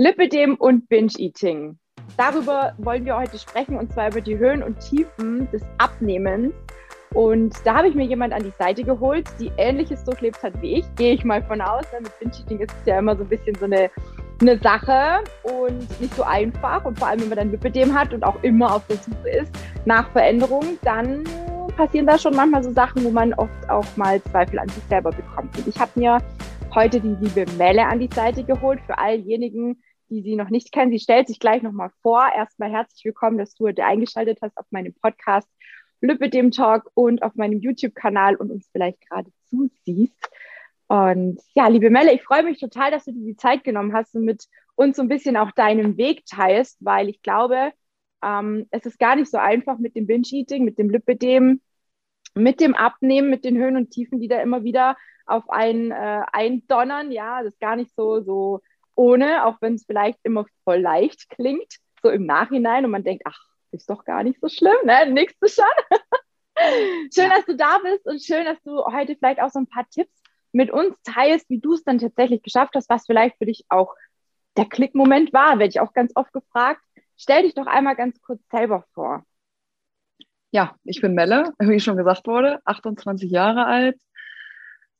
Lipidem und Binge-Eating. Darüber wollen wir heute sprechen und zwar über die Höhen und Tiefen des Abnehmens. Und da habe ich mir jemand an die Seite geholt, die Ähnliches durchlebt hat wie ich, gehe ich mal von aus. Ne? Mit Binge-Eating ist es ja immer so ein bisschen so eine, eine Sache und nicht so einfach. Und vor allem, wenn man dann Lipidem hat und auch immer auf der Suche ist nach Veränderungen, dann passieren da schon manchmal so Sachen, wo man oft auch mal Zweifel an sich selber bekommt. Und ich habe mir heute die liebe Melle an die Seite geholt für all diejenigen, die sie noch nicht kennen. Sie stellt sich gleich nochmal vor. Erstmal herzlich willkommen, dass du heute eingeschaltet hast auf meinem Podcast Lübbe dem Talk und auf meinem YouTube-Kanal und uns vielleicht gerade zusiehst. Und ja, liebe Melle, ich freue mich total, dass du dir die Zeit genommen hast und mit uns so ein bisschen auch deinen Weg teilst, weil ich glaube, ähm, es ist gar nicht so einfach mit dem Binge-Eating, mit dem Lipidem, mit dem Abnehmen, mit den Höhen und Tiefen, die da immer wieder auf einen äh, eindonnern. Ja, das ist gar nicht so, so ohne, auch wenn es vielleicht immer voll leicht klingt, so im Nachhinein und man denkt, ach, ist doch gar nicht so schlimm, ne? Nächste schon. schön, dass du da bist und schön, dass du heute vielleicht auch so ein paar Tipps mit uns teilst, wie du es dann tatsächlich geschafft hast, was vielleicht für dich auch der Klickmoment war, werde ich auch ganz oft gefragt. Stell dich doch einmal ganz kurz selber vor. Ja, ich bin Melle, wie schon gesagt wurde, 28 Jahre alt,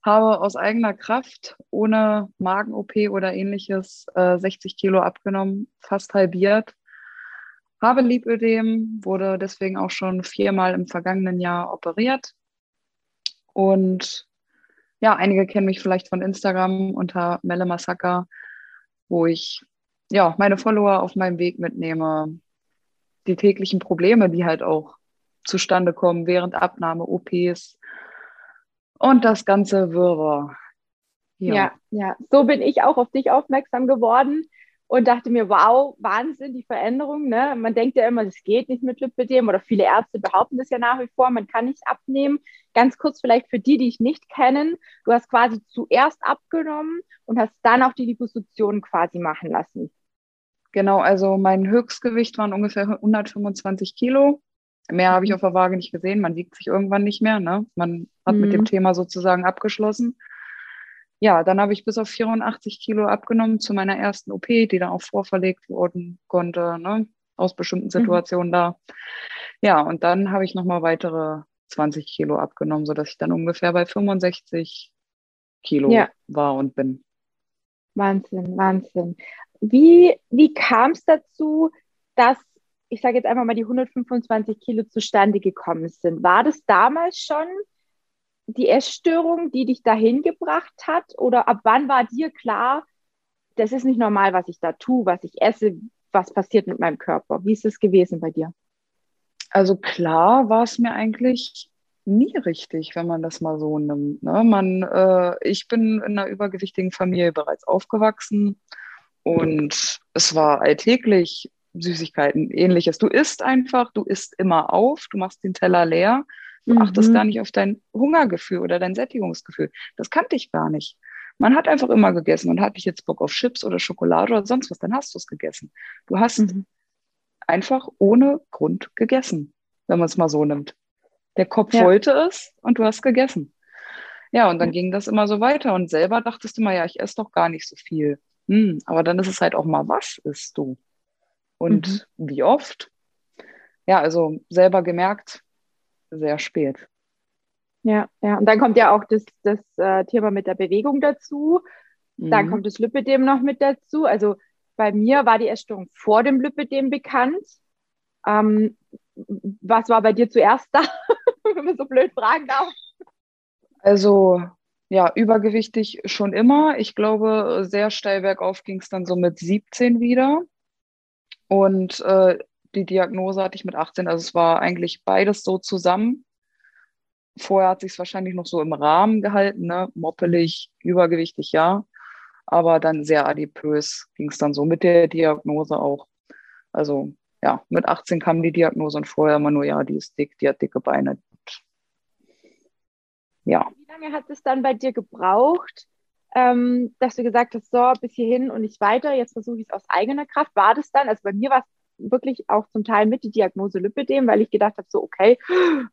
habe aus eigener Kraft ohne Magen-OP oder ähnliches äh, 60 Kilo abgenommen, fast halbiert. Habe Lipödem, wurde deswegen auch schon viermal im vergangenen Jahr operiert. Und ja, einige kennen mich vielleicht von Instagram unter Melle Massaker, wo ich ja meine Follower auf meinem Weg mitnehme. Die täglichen Probleme, die halt auch zustande kommen während Abnahme, OPs, und das ganze Wirrwarr. Ja. ja, ja. So bin ich auch auf dich aufmerksam geworden und dachte mir, wow, Wahnsinn, die Veränderung. Ne? Man denkt ja immer, das geht nicht mit Lipidem oder viele Ärzte behaupten das ja nach wie vor, man kann nicht abnehmen. Ganz kurz vielleicht für die, die ich nicht kennen, du hast quasi zuerst abgenommen und hast dann auch die Liposuktion quasi machen lassen. Genau, also mein Höchstgewicht waren ungefähr 125 Kilo. Mehr habe ich auf der Waage nicht gesehen. Man wiegt sich irgendwann nicht mehr. Ne? Man hat mhm. mit dem mhm. Thema sozusagen abgeschlossen. Ja, dann habe ich bis auf 84 Kilo abgenommen zu meiner ersten OP, die dann auch vorverlegt worden konnte, ne? aus bestimmten mhm. Situationen mhm. da. Ja, und dann habe ich nochmal weitere 20 Kilo abgenommen, sodass ich dann ungefähr bei 65 Kilo ja. war und bin. Wahnsinn, Wahnsinn. Wie, wie kam es dazu, dass ich sage jetzt einfach mal, die 125 Kilo zustande gekommen sind. War das damals schon die Essstörung, die dich dahin gebracht hat? Oder ab wann war dir klar, das ist nicht normal, was ich da tue, was ich esse, was passiert mit meinem Körper? Wie ist es gewesen bei dir? Also klar war es mir eigentlich nie richtig, wenn man das mal so nimmt. Ne? Man, äh, ich bin in einer übergewichtigen Familie bereits aufgewachsen und es war alltäglich Süßigkeiten, ähnliches. Du isst einfach, du isst immer auf, du machst den Teller leer, du mhm. achtest gar nicht auf dein Hungergefühl oder dein Sättigungsgefühl. Das kannte ich gar nicht. Man hat einfach immer gegessen und hatte ich jetzt Bock auf Chips oder Schokolade oder sonst was, dann hast du es gegessen. Du hast mhm. einfach ohne Grund gegessen, wenn man es mal so nimmt. Der Kopf ja. wollte es und du hast gegessen. Ja, und dann ja. ging das immer so weiter und selber dachtest du mal, ja, ich esse doch gar nicht so viel. Hm, aber dann ist es halt auch mal, was isst du? Und mhm. wie oft? Ja, also selber gemerkt, sehr spät. Ja, ja. Und dann kommt ja auch das, das äh, Thema mit der Bewegung dazu. Mhm. Dann kommt das Lipidem noch mit dazu. Also bei mir war die Essstörung vor dem Lipidem bekannt. Ähm, was war bei dir zuerst da, wenn man so blöd fragen darf? Also ja, übergewichtig schon immer. Ich glaube, sehr steil bergauf ging es dann so mit 17 wieder. Und äh, die Diagnose hatte ich mit 18, also es war eigentlich beides so zusammen. Vorher hat sich es wahrscheinlich noch so im Rahmen gehalten, ne? moppelig, übergewichtig, ja. Aber dann sehr adipös ging es dann so mit der Diagnose auch. Also ja, mit 18 kam die Diagnose und vorher immer nur, ja, die ist dick, die hat dicke Beine. ja. Wie lange hat es dann bei dir gebraucht, ähm, dass du gesagt hast, so, bis hierhin und nicht weiter, jetzt versuche ich es aus eigener Kraft. War das dann? Also bei mir war es wirklich auch zum Teil mit die Diagnose Lipidem, weil ich gedacht habe, so, okay,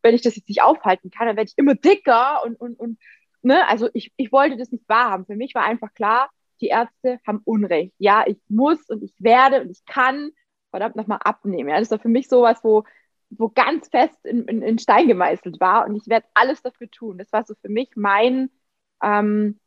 wenn ich das jetzt nicht aufhalten kann, dann werde ich immer dicker und, und, und ne, also ich, ich wollte das nicht wahrhaben. Für mich war einfach klar, die Ärzte haben Unrecht. Ja, ich muss und ich werde und ich kann verdammt nochmal abnehmen. Ja, das war für mich sowas, wo, wo ganz fest in, in, in Stein gemeißelt war und ich werde alles dafür tun. Das war so für mich mein, ähm,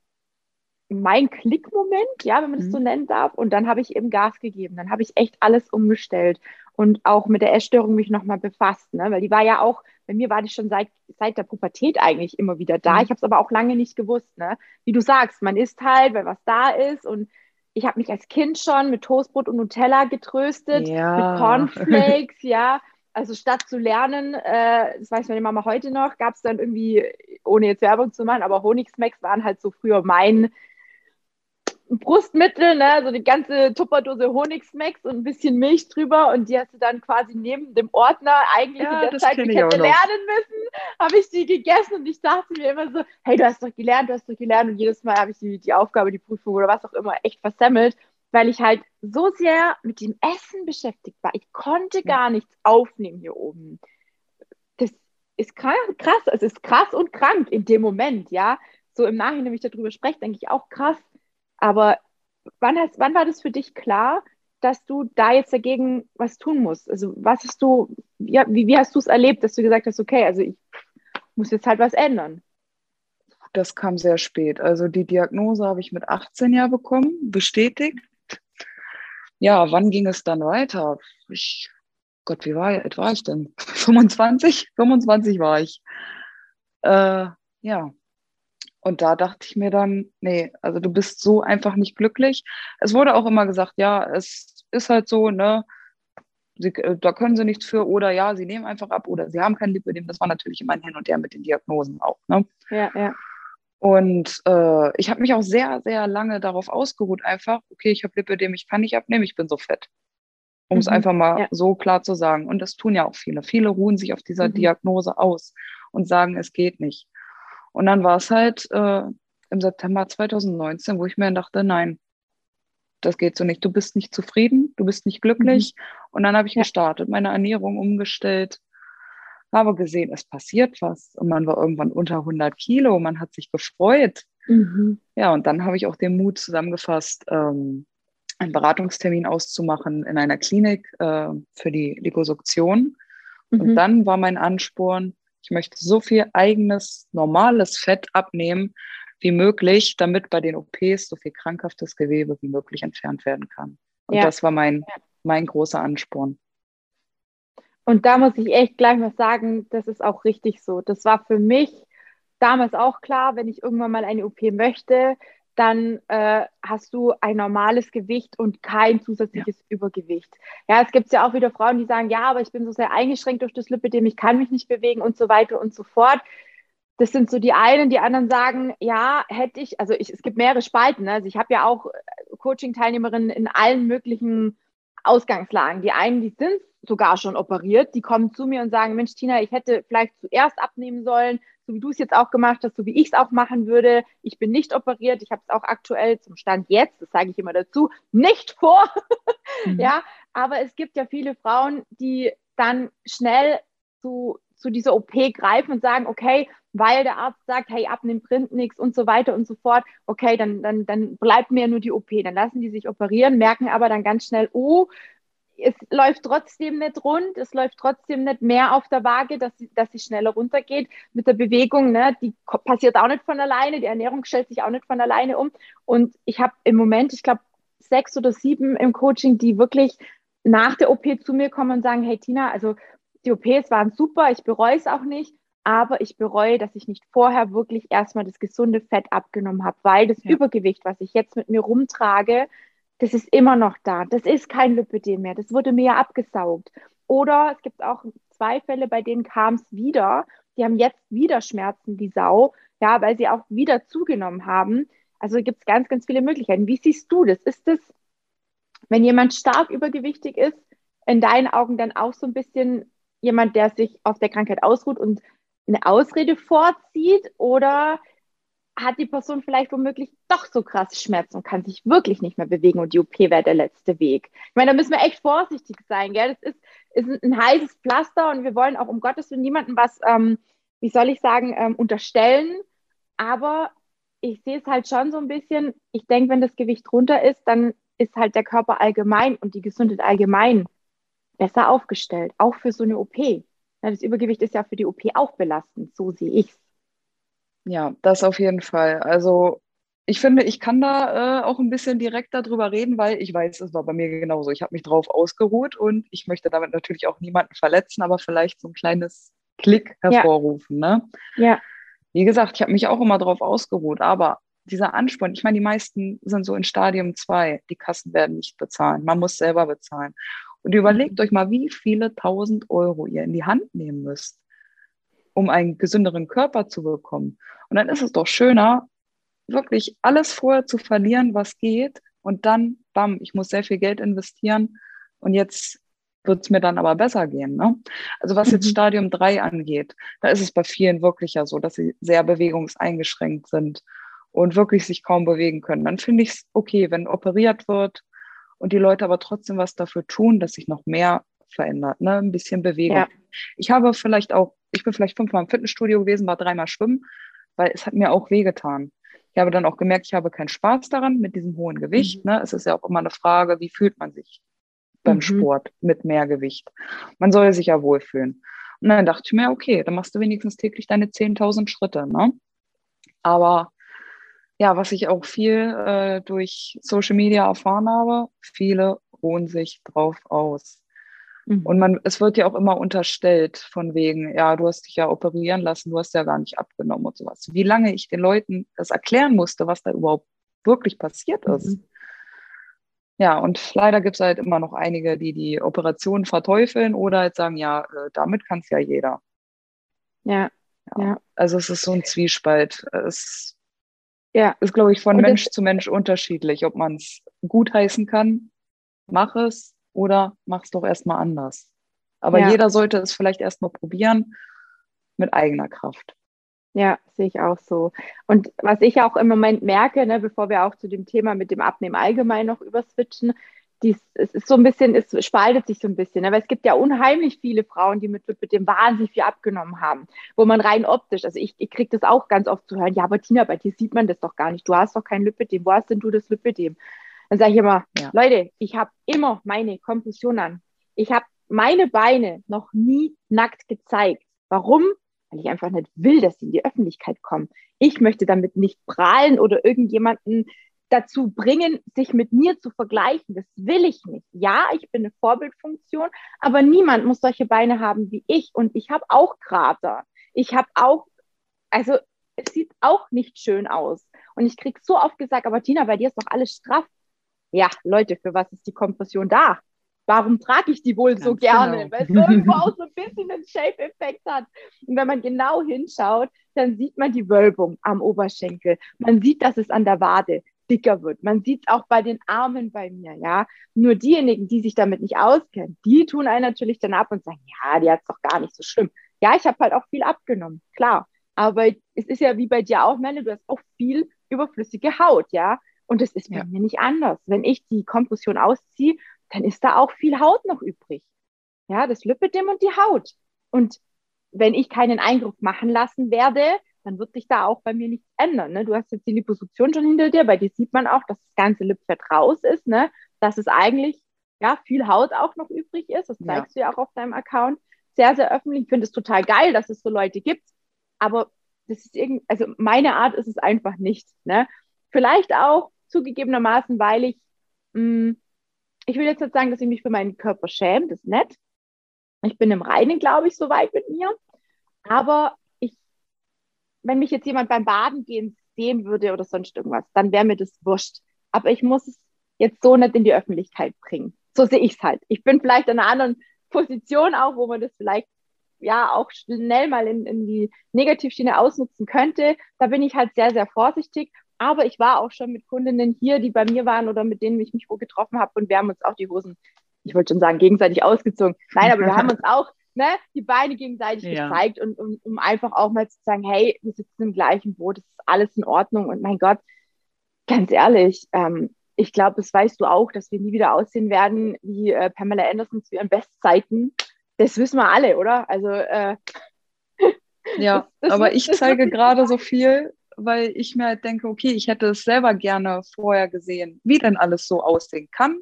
mein Klickmoment, ja, wenn man das mhm. so nennen darf. Und dann habe ich eben Gas gegeben. Dann habe ich echt alles umgestellt und auch mit der Essstörung mich nochmal befasst, ne? weil die war ja auch, bei mir war die schon seit, seit der Pubertät eigentlich immer wieder da. Mhm. Ich habe es aber auch lange nicht gewusst. Ne? Wie du sagst, man isst halt, weil was da ist und ich habe mich als Kind schon mit Toastbrot und Nutella getröstet, ja. mit Cornflakes, ja. Also statt zu lernen, äh, das weiß meine Mama heute noch, gab es dann irgendwie, ohne jetzt Werbung zu machen, aber Honigsmacks waren halt so früher mein Brustmittel, ne, so die ganze Tupperdose Honigsmacks und ein bisschen Milch drüber und die hast du dann quasi neben dem Ordner eigentlich ja, in der Zeit, die ich hätte lernen müssen, habe ich die gegessen und ich dachte mir immer so, hey, du hast doch gelernt, du hast doch gelernt und jedes Mal habe ich die, die Aufgabe, die Prüfung oder was auch immer echt versemmelt, weil ich halt so sehr mit dem Essen beschäftigt war. Ich konnte gar nichts aufnehmen hier oben. Das ist krass, krass, es ist krass und krank in dem Moment, ja. So im Nachhinein, wenn ich darüber spreche, denke ich auch krass, aber wann, hast, wann war das für dich klar, dass du da jetzt dagegen was tun musst? Also was hast du, ja, wie, wie hast du es erlebt, dass du gesagt hast, okay, also ich muss jetzt halt was ändern? Das kam sehr spät. Also die Diagnose habe ich mit 18 Jahren bekommen, bestätigt. Ja, wann ging es dann weiter? Ich, Gott, wie war, alt war ich denn? 25? 25 war ich. Äh, ja, und da dachte ich mir dann, nee, also du bist so einfach nicht glücklich. Es wurde auch immer gesagt, ja, es ist halt so, ne, sie, äh, da können sie nichts für oder ja, sie nehmen einfach ab oder sie haben kein Lipödem. Das war natürlich immer ein Hin und Her mit den Diagnosen auch. Ne? Ja, ja. Und äh, ich habe mich auch sehr, sehr lange darauf ausgeruht, einfach, okay, ich habe Lipödem, ich kann nicht abnehmen, ich bin so fett. Um mhm. es einfach mal ja. so klar zu sagen. Und das tun ja auch viele. Viele ruhen sich auf dieser mhm. Diagnose aus und sagen, es geht nicht. Und dann war es halt äh, im September 2019, wo ich mir dachte, nein, das geht so nicht. Du bist nicht zufrieden, du bist nicht glücklich. Mhm. Und dann habe ich ja. gestartet, meine Ernährung umgestellt, habe gesehen, es passiert was. Und man war irgendwann unter 100 Kilo, man hat sich gefreut. Mhm. Ja, und dann habe ich auch den Mut zusammengefasst, ähm, einen Beratungstermin auszumachen in einer Klinik äh, für die Liposuktion. Mhm. Und dann war mein Ansporn, ich möchte so viel eigenes, normales Fett abnehmen wie möglich, damit bei den OPs so viel krankhaftes Gewebe wie möglich entfernt werden kann. Und ja. das war mein, mein großer Ansporn. Und da muss ich echt gleich mal sagen, das ist auch richtig so. Das war für mich damals auch klar, wenn ich irgendwann mal eine OP möchte, dann äh, hast du ein normales Gewicht und kein zusätzliches ja. Übergewicht. Ja, es gibt ja auch wieder Frauen, die sagen, ja, aber ich bin so sehr eingeschränkt durch das Lipidem, ich kann mich nicht bewegen und so weiter und so fort. Das sind so die einen, die anderen sagen, ja, hätte ich, also ich, es gibt mehrere Spalten. Ne? Also ich habe ja auch äh, Coaching-Teilnehmerinnen in allen möglichen Ausgangslagen. Die einen, die sind sogar schon operiert, die kommen zu mir und sagen, Mensch, Tina, ich hätte vielleicht zuerst abnehmen sollen, so wie du es jetzt auch gemacht hast, so wie ich es auch machen würde. Ich bin nicht operiert, ich habe es auch aktuell zum Stand jetzt, das sage ich immer dazu, nicht vor. Mhm. Ja, aber es gibt ja viele Frauen, die dann schnell zu, zu dieser OP greifen und sagen, okay, weil der Arzt sagt, hey, abnehmen bringt nichts und so weiter und so fort, okay, dann, dann, dann bleibt mir nur die OP. Dann lassen die sich operieren, merken aber dann ganz schnell, oh, es läuft trotzdem nicht rund, es läuft trotzdem nicht mehr auf der Waage, dass sie, dass sie schneller runtergeht. Mit der Bewegung, ne, die passiert auch nicht von alleine, die Ernährung stellt sich auch nicht von alleine um. Und ich habe im Moment, ich glaube, sechs oder sieben im Coaching, die wirklich nach der OP zu mir kommen und sagen, hey Tina, also die OPs waren super, ich bereue es auch nicht, aber ich bereue, dass ich nicht vorher wirklich erstmal das gesunde Fett abgenommen habe, weil das ja. Übergewicht, was ich jetzt mit mir rumtrage, das ist immer noch da. Das ist kein Lipödem mehr. Das wurde mir ja abgesaugt. Oder es gibt auch zwei Fälle, bei denen kam es wieder. Die haben jetzt wieder Schmerzen, die Sau, ja, weil sie auch wieder zugenommen haben. Also gibt es ganz, ganz viele Möglichkeiten. Wie siehst du das? Ist das, wenn jemand stark übergewichtig ist, in deinen Augen dann auch so ein bisschen jemand, der sich auf der Krankheit ausruht und eine Ausrede vorzieht? Oder hat die Person vielleicht womöglich doch so krasse Schmerzen und kann sich wirklich nicht mehr bewegen und die OP wäre der letzte Weg. Ich meine, da müssen wir echt vorsichtig sein, gell? Das ist, ist ein heißes Pflaster und wir wollen auch um Gottes Willen niemandem was, ähm, wie soll ich sagen, ähm, unterstellen. Aber ich sehe es halt schon so ein bisschen, ich denke, wenn das Gewicht runter ist, dann ist halt der Körper allgemein und die Gesundheit allgemein besser aufgestellt, auch für so eine OP. Das Übergewicht ist ja für die OP auch belastend, so sehe ich es. Ja, das auf jeden Fall. Also ich finde, ich kann da äh, auch ein bisschen direkter drüber reden, weil ich weiß, es war bei mir genauso. Ich habe mich drauf ausgeruht und ich möchte damit natürlich auch niemanden verletzen, aber vielleicht so ein kleines Klick hervorrufen. Ja. Ne? ja. Wie gesagt, ich habe mich auch immer drauf ausgeruht, aber dieser Ansporn, ich meine, die meisten sind so in Stadium 2, die Kassen werden nicht bezahlen, man muss selber bezahlen. Und überlegt mhm. euch mal, wie viele tausend Euro ihr in die Hand nehmen müsst, um einen gesünderen Körper zu bekommen. Und dann ist es doch schöner, wirklich alles vorher zu verlieren, was geht, und dann, bam, ich muss sehr viel Geld investieren und jetzt wird es mir dann aber besser gehen. Ne? Also was jetzt mhm. Stadium 3 angeht, da ist es bei vielen wirklich ja so, dass sie sehr bewegungseingeschränkt sind und wirklich sich kaum bewegen können. Dann finde ich es okay, wenn operiert wird und die Leute aber trotzdem was dafür tun, dass sich noch mehr verändert, ne? ein bisschen Bewegung. Ja. Ich habe vielleicht auch, ich bin vielleicht fünfmal im Fitnessstudio gewesen, war dreimal schwimmen, weil es hat mir auch wehgetan. Ich habe dann auch gemerkt, ich habe keinen Spaß daran mit diesem hohen Gewicht. Mhm. Ne? Es ist ja auch immer eine Frage, wie fühlt man sich beim mhm. Sport mit mehr Gewicht? Man soll sich ja wohlfühlen. Und dann dachte ich mir, okay, dann machst du wenigstens täglich deine 10.000 Schritte. Ne? Aber ja, was ich auch viel äh, durch Social Media erfahren habe, viele ruhen sich drauf aus. Mhm. Und man, es wird ja auch immer unterstellt von wegen, ja, du hast dich ja operieren lassen, du hast ja gar nicht abgenommen und sowas. Wie lange ich den Leuten das erklären musste, was da überhaupt wirklich passiert ist. Mhm. Ja, und leider gibt es halt immer noch einige, die die Operation verteufeln oder halt sagen, ja, äh, damit kann es ja jeder. Ja, ja, ja. Also es ist so ein Zwiespalt. Es ja. ist, glaube ich, von und Mensch zu Mensch unterschiedlich, ob man es gutheißen kann, mach es oder mach es doch erstmal anders. Aber ja. jeder sollte es vielleicht erstmal probieren mit eigener Kraft. Ja, sehe ich auch so. Und was ich auch im Moment merke, ne, bevor wir auch zu dem Thema mit dem Abnehmen allgemein noch überswitchen, dies, es ist so ein bisschen, es spaltet sich so ein bisschen. Aber es gibt ja unheimlich viele Frauen, die mit dem wahnsinnig viel abgenommen haben, wo man rein optisch, also ich, ich kriege das auch ganz oft zu hören, ja, aber Tina, bei dir sieht man das doch gar nicht. Du hast doch kein Lipidem. Wo hast denn du das Lipidem? Dann sage ich immer, ja. Leute, ich habe immer meine Kompression an. Ich habe meine Beine noch nie nackt gezeigt. Warum? weil ich einfach nicht will, dass sie in die Öffentlichkeit kommen. Ich möchte damit nicht prahlen oder irgendjemanden dazu bringen, sich mit mir zu vergleichen. Das will ich nicht. Ja, ich bin eine Vorbildfunktion, aber niemand muss solche Beine haben wie ich. Und ich habe auch Krater. Ich habe auch, also es sieht auch nicht schön aus. Und ich kriege so oft gesagt, aber Tina, bei dir ist doch alles straff. Ja, Leute, für was ist die Kompression da? warum trage ich die wohl Ganz so gerne? Genau. Weil es irgendwo auch so ein bisschen einen Shape-Effekt hat. Und wenn man genau hinschaut, dann sieht man die Wölbung am Oberschenkel. Man sieht, dass es an der Wade dicker wird. Man sieht es auch bei den Armen bei mir, ja. Nur diejenigen, die sich damit nicht auskennen, die tun einen natürlich dann ab und sagen, ja, die hat es doch gar nicht so schlimm. Ja, ich habe halt auch viel abgenommen, klar. Aber es ist ja wie bei dir auch, Melle, du hast auch viel überflüssige Haut, ja. Und es ist bei ja. mir nicht anders. Wenn ich die Kompression ausziehe dann ist da auch viel Haut noch übrig. Ja, das Lipidem und die Haut. Und wenn ich keinen Eingriff machen lassen werde, dann wird sich da auch bei mir nichts ändern. Ne? Du hast jetzt die Liposuktion schon hinter dir, bei dir sieht man auch, dass das ganze Lipfett raus ist, ne? dass es eigentlich ja, viel Haut auch noch übrig ist. Das zeigst ja. du ja auch auf deinem Account. Sehr, sehr öffentlich. Ich finde es total geil, dass es so Leute gibt. Aber das ist irgendwie, also meine Art ist es einfach nicht. Ne? Vielleicht auch zugegebenermaßen, weil ich mh, hm, ich will jetzt nicht sagen, dass ich mich für meinen Körper schäme, das ist nett. Ich bin im Reinen, glaube ich, soweit mit mir. Aber ich, wenn mich jetzt jemand beim Baden gehen sehen würde oder sonst irgendwas, dann wäre mir das wurscht. Aber ich muss es jetzt so nicht in die Öffentlichkeit bringen. So sehe ich es halt. Ich bin vielleicht in einer anderen Position auch, wo man das vielleicht ja auch schnell mal in, in die Negativschiene ausnutzen könnte. Da bin ich halt sehr, sehr vorsichtig aber ich war auch schon mit Kundinnen hier, die bei mir waren oder mit denen ich mich wo getroffen habe und wir haben uns auch die Hosen, ich wollte schon sagen, gegenseitig ausgezogen. Nein, aber wir haben uns auch ne, die Beine gegenseitig ja. gezeigt und um, um einfach auch mal zu sagen, hey, wir sitzen im gleichen Boot, es ist alles in Ordnung und mein Gott, ganz ehrlich, ähm, ich glaube, das weißt du auch, dass wir nie wieder aussehen werden wie äh, Pamela Anderson zu ihren Bestzeiten. Das wissen wir alle, oder? Also äh, ja, das, das aber ich zeige gerade so viel weil ich mir halt denke, okay, ich hätte es selber gerne vorher gesehen, wie denn alles so aussehen kann,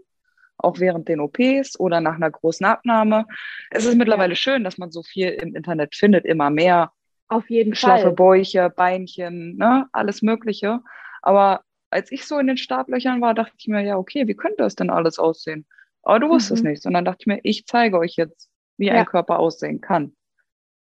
auch während den OPs oder nach einer großen Abnahme. Es ist mittlerweile ja. schön, dass man so viel im Internet findet, immer mehr. Auf jeden Schlaffe Fall. Bäuche, Beinchen, ne, alles Mögliche. Aber als ich so in den Startlöchern war, dachte ich mir, ja, okay, wie könnte das denn alles aussehen? Aber du wusstest mhm. nicht, sondern dachte ich mir, ich zeige euch jetzt, wie ja. ein Körper aussehen kann.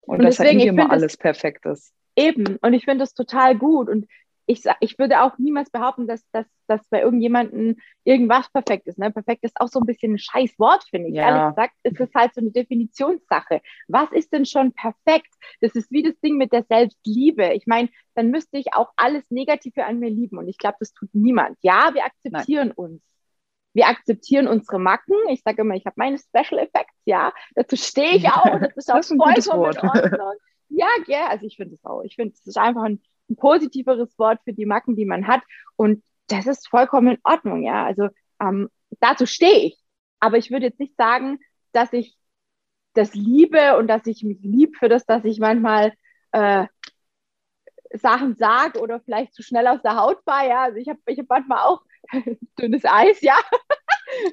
Und, und deswegen, halt nicht immer alles perfekt ist. Eben, und ich finde das total gut. Und ich, ich würde auch niemals behaupten, dass, dass, dass bei irgendjemandem irgendwas perfekt ist. Ne? Perfekt ist auch so ein bisschen ein scheiß Wort, finde ich. Ja. Ehrlich gesagt, ist es halt so eine Definitionssache. Was ist denn schon perfekt? Das ist wie das Ding mit der Selbstliebe. Ich meine, dann müsste ich auch alles Negative an mir lieben. Und ich glaube, das tut niemand. Ja, wir akzeptieren Nein. uns. Wir akzeptieren unsere Macken. Ich sage immer, ich habe meine Special Effects, ja. Dazu stehe ich auch. Das ist auch vollkommen in Ordnung. Ja, ja, also ich finde es auch. Ich finde, es ist einfach ein, ein, positiveres Wort für die Macken, die man hat. Und das ist vollkommen in Ordnung, ja. Also ähm, dazu stehe ich. Aber ich würde jetzt nicht sagen, dass ich das liebe und dass ich mich lieb für das, dass ich manchmal äh, Sachen sage oder vielleicht zu schnell aus der Haut fahre. Ja, also ich habe ich hab manchmal auch dünnes Eis, ja.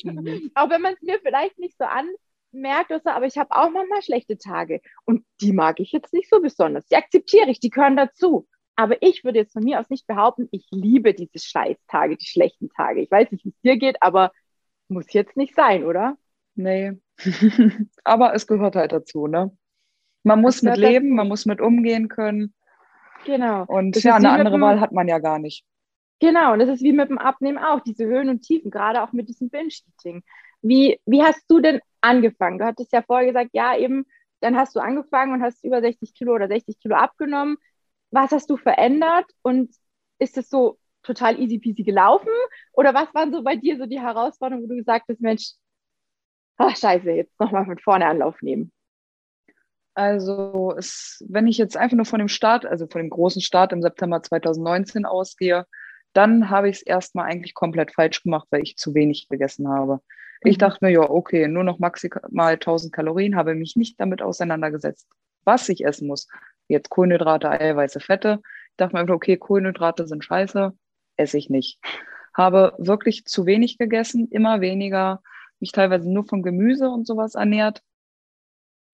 Mhm. auch wenn man es mir vielleicht nicht so an, merkt, er, aber ich habe auch manchmal schlechte Tage. Und die mag ich jetzt nicht so besonders. Die akzeptiere ich, die gehören dazu. Aber ich würde jetzt von mir aus nicht behaupten, ich liebe diese Scheißtage, die schlechten Tage. Ich weiß nicht, wie es dir geht, aber muss jetzt nicht sein, oder? Nee. aber es gehört halt dazu, ne? Man muss mit leben, dazu. man muss mit umgehen können. Genau. Und das ja, eine andere dem, Wahl hat man ja gar nicht. Genau, und das ist wie mit dem Abnehmen auch, diese Höhen und Tiefen, gerade auch mit diesem Binge-Eating. Wie, wie hast du denn angefangen? Du hattest ja vorher gesagt, ja, eben, dann hast du angefangen und hast über 60 Kilo oder 60 Kilo abgenommen. Was hast du verändert und ist es so total easy peasy gelaufen? Oder was waren so bei dir so die Herausforderungen, wo du gesagt hast, Mensch, ach scheiße, jetzt nochmal von vorne Anlauf nehmen? Also es, wenn ich jetzt einfach nur von dem Start, also von dem großen Start im September 2019 ausgehe, dann habe ich es erstmal eigentlich komplett falsch gemacht, weil ich zu wenig gegessen habe. Ich mhm. dachte mir, ja, okay, nur noch maximal 1000 Kalorien, habe mich nicht damit auseinandergesetzt, was ich essen muss. Jetzt Kohlenhydrate, Eiweiße, Fette. Ich dachte mir einfach, okay, Kohlenhydrate sind scheiße, esse ich nicht. Habe wirklich zu wenig gegessen, immer weniger, mich teilweise nur von Gemüse und sowas ernährt.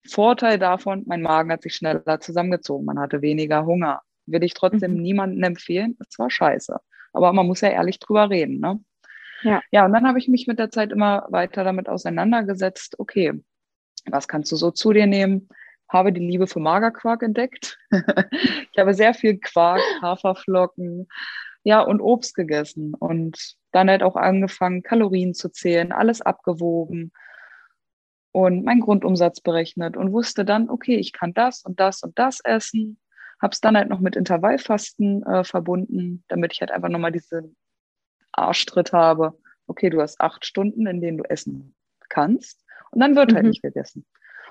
Vorteil davon, mein Magen hat sich schneller zusammengezogen, man hatte weniger Hunger. Will ich trotzdem mhm. niemandem empfehlen, es war scheiße. Aber man muss ja ehrlich drüber reden. Ne? Ja. ja, und dann habe ich mich mit der Zeit immer weiter damit auseinandergesetzt, okay, was kannst du so zu dir nehmen? Habe die Liebe für Magerquark entdeckt. ich habe sehr viel Quark, Haferflocken, ja, und Obst gegessen und dann halt auch angefangen, Kalorien zu zählen, alles abgewogen und meinen Grundumsatz berechnet und wusste dann, okay, ich kann das und das und das essen. Habe es dann halt noch mit Intervallfasten äh, verbunden, damit ich halt einfach nochmal diesen Arschtritt habe, okay, du hast acht Stunden, in denen du essen kannst und dann wird halt mhm. halt nicht gegessen.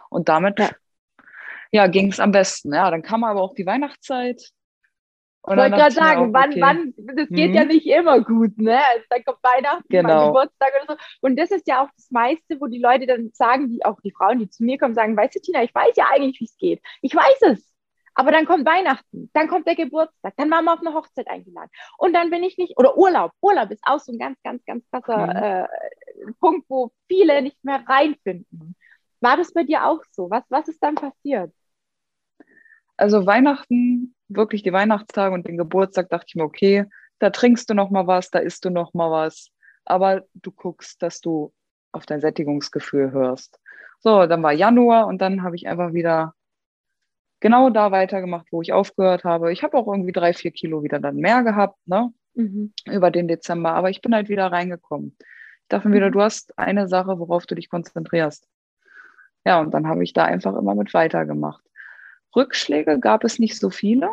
Und damit ja, ja ging es am besten. Ja, dann kam aber auch die Weihnachtszeit. Und ich wollte gerade sagen, auch, wann, okay. wann, das geht mhm. ja nicht immer gut, ne? Also dann kommt Weihnachten, genau. Geburtstag oder so. Und das ist ja auch das meiste, wo die Leute dann sagen, die, auch die Frauen, die zu mir kommen, sagen, weißt du, Tina, ich weiß ja eigentlich, wie es geht. Ich weiß es. Aber dann kommt Weihnachten, dann kommt der Geburtstag, dann waren wir auf eine Hochzeit eingeladen. Und dann bin ich nicht, oder Urlaub. Urlaub ist auch so ein ganz, ganz, ganz krasser mhm. äh, Punkt, wo viele nicht mehr reinfinden. War das bei dir auch so? Was, was ist dann passiert? Also Weihnachten, wirklich die Weihnachtstage und den Geburtstag, dachte ich mir, okay, da trinkst du noch mal was, da isst du noch mal was. Aber du guckst, dass du auf dein Sättigungsgefühl hörst. So, dann war Januar und dann habe ich einfach wieder genau da weitergemacht, wo ich aufgehört habe. Ich habe auch irgendwie drei, vier Kilo wieder dann mehr gehabt, ne? Mhm. Über den Dezember. Aber ich bin halt wieder reingekommen. Ich dachte mir wieder, mhm. du hast eine Sache, worauf du dich konzentrierst. Ja, und dann habe ich da einfach immer mit weitergemacht. Rückschläge gab es nicht so viele.